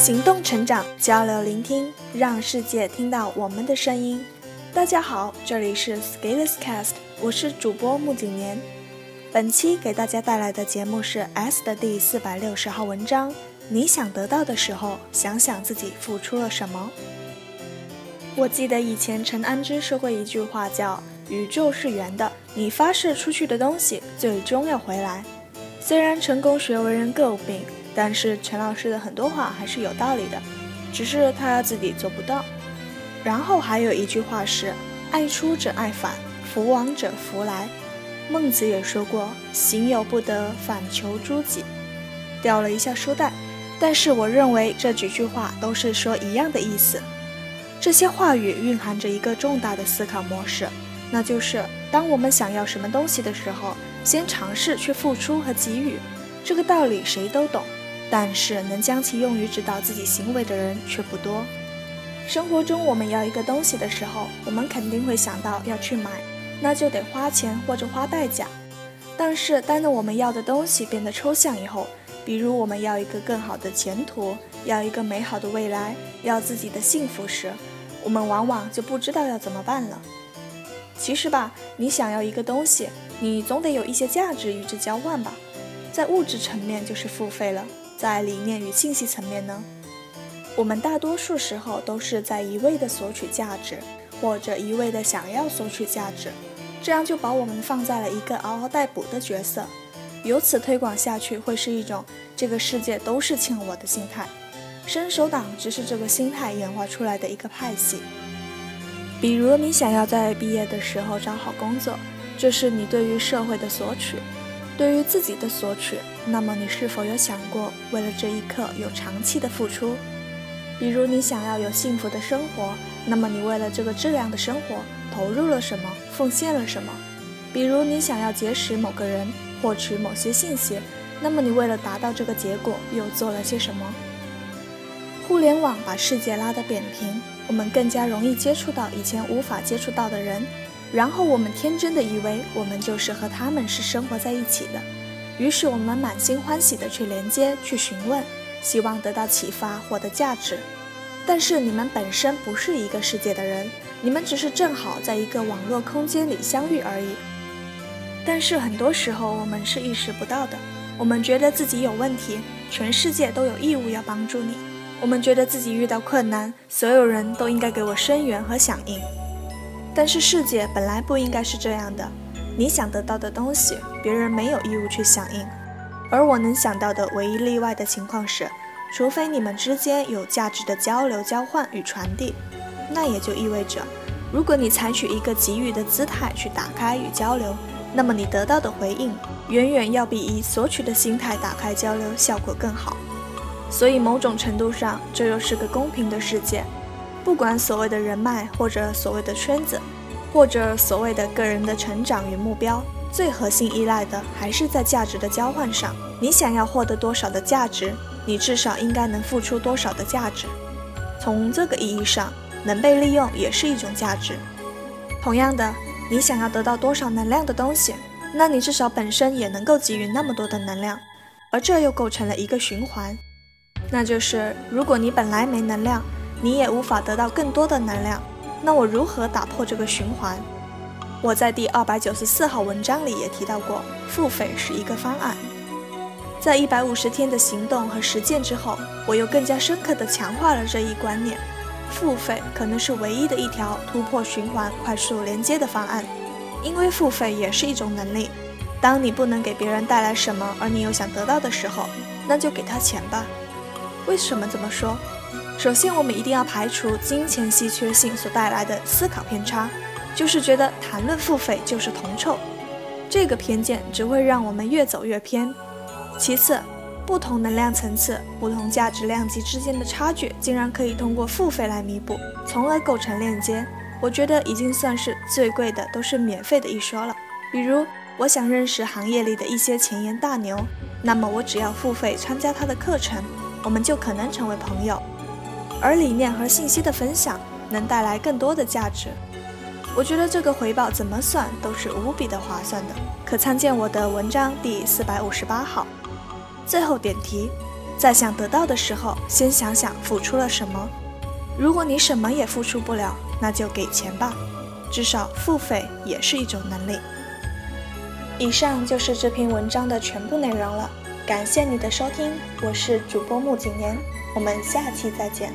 行动成长，交流聆听，让世界听到我们的声音。大家好，这里是 Scaleless Cast，我是主播木景年。本期给大家带来的节目是 S 的第四百六十号文章。你想得到的时候，想想自己付出了什么。我记得以前陈安之说过一句话，叫“宇宙是圆的，你发射出去的东西最终要回来”。虽然成功学为人诟病。但是陈老师的很多话还是有道理的，只是他自己做不到。然后还有一句话是“爱出者爱返，福往者福来”。孟子也说过“行有不得，反求诸己”。掉了一下书袋，但是我认为这几句话都是说一样的意思。这些话语蕴含着一个重大的思考模式，那就是当我们想要什么东西的时候，先尝试去付出和给予。这个道理谁都懂。但是能将其用于指导自己行为的人却不多。生活中，我们要一个东西的时候，我们肯定会想到要去买，那就得花钱或者花代价。但是，当我们要的东西变得抽象以后，比如我们要一个更好的前途，要一个美好的未来，要自己的幸福时，我们往往就不知道要怎么办了。其实吧，你想要一个东西，你总得有一些价值与之交换吧，在物质层面就是付费了。在理念与信息层面呢，我们大多数时候都是在一味的索取价值，或者一味的想要索取价值，这样就把我们放在了一个嗷嗷待哺的角色。由此推广下去，会是一种这个世界都是欠我的心态。伸手党只是这个心态演化出来的一个派系。比如你想要在毕业的时候找好工作，这是你对于社会的索取。对于自己的索取，那么你是否有想过，为了这一刻有长期的付出？比如你想要有幸福的生活，那么你为了这个质量的生活投入了什么，奉献了什么？比如你想要结识某个人，获取某些信息，那么你为了达到这个结果又做了些什么？互联网把世界拉得扁平，我们更加容易接触到以前无法接触到的人。然后我们天真的以为我们就是和他们是生活在一起的，于是我们满心欢喜的去连接、去询问，希望得到启发、获得价值。但是你们本身不是一个世界的人，你们只是正好在一个网络空间里相遇而已。但是很多时候我们是意识不到的，我们觉得自己有问题，全世界都有义务要帮助你；我们觉得自己遇到困难，所有人都应该给我声援和响应。但是世界本来不应该是这样的，你想得到的东西，别人没有义务去响应。而我能想到的唯一例外的情况是，除非你们之间有价值的交流、交换与传递，那也就意味着，如果你采取一个给予的姿态去打开与交流，那么你得到的回应，远远要比以索取的心态打开交流效果更好。所以某种程度上，这又是个公平的世界。不管所谓的人脉，或者所谓的圈子，或者所谓的个人的成长与目标，最核心依赖的还是在价值的交换上。你想要获得多少的价值，你至少应该能付出多少的价值。从这个意义上，能被利用也是一种价值。同样的，你想要得到多少能量的东西，那你至少本身也能够给予那么多的能量，而这又构成了一个循环，那就是如果你本来没能量。你也无法得到更多的能量，那我如何打破这个循环？我在第二百九十四号文章里也提到过，付费是一个方案。在一百五十天的行动和实践之后，我又更加深刻地强化了这一观念：付费可能是唯一的一条突破循环、快速连接的方案。因为付费也是一种能力。当你不能给别人带来什么，而你又想得到的时候，那就给他钱吧。为什么这么说？首先，我们一定要排除金钱稀缺性所带来的思考偏差，就是觉得谈论付费就是铜臭，这个偏见只会让我们越走越偏。其次，不同能量层次、不同价值量级之间的差距，竟然可以通过付费来弥补，从而构成链接，我觉得已经算是最贵的都是免费的一说了。比如，我想认识行业里的一些前沿大牛，那么我只要付费参加他的课程，我们就可能成为朋友。而理念和信息的分享能带来更多的价值，我觉得这个回报怎么算都是无比的划算的。可参见我的文章第四百五十八号。最后点题，在想得到的时候，先想想付出了什么。如果你什么也付出不了，那就给钱吧，至少付费也是一种能力。以上就是这篇文章的全部内容了，感谢你的收听，我是主播木景年，我们下期再见。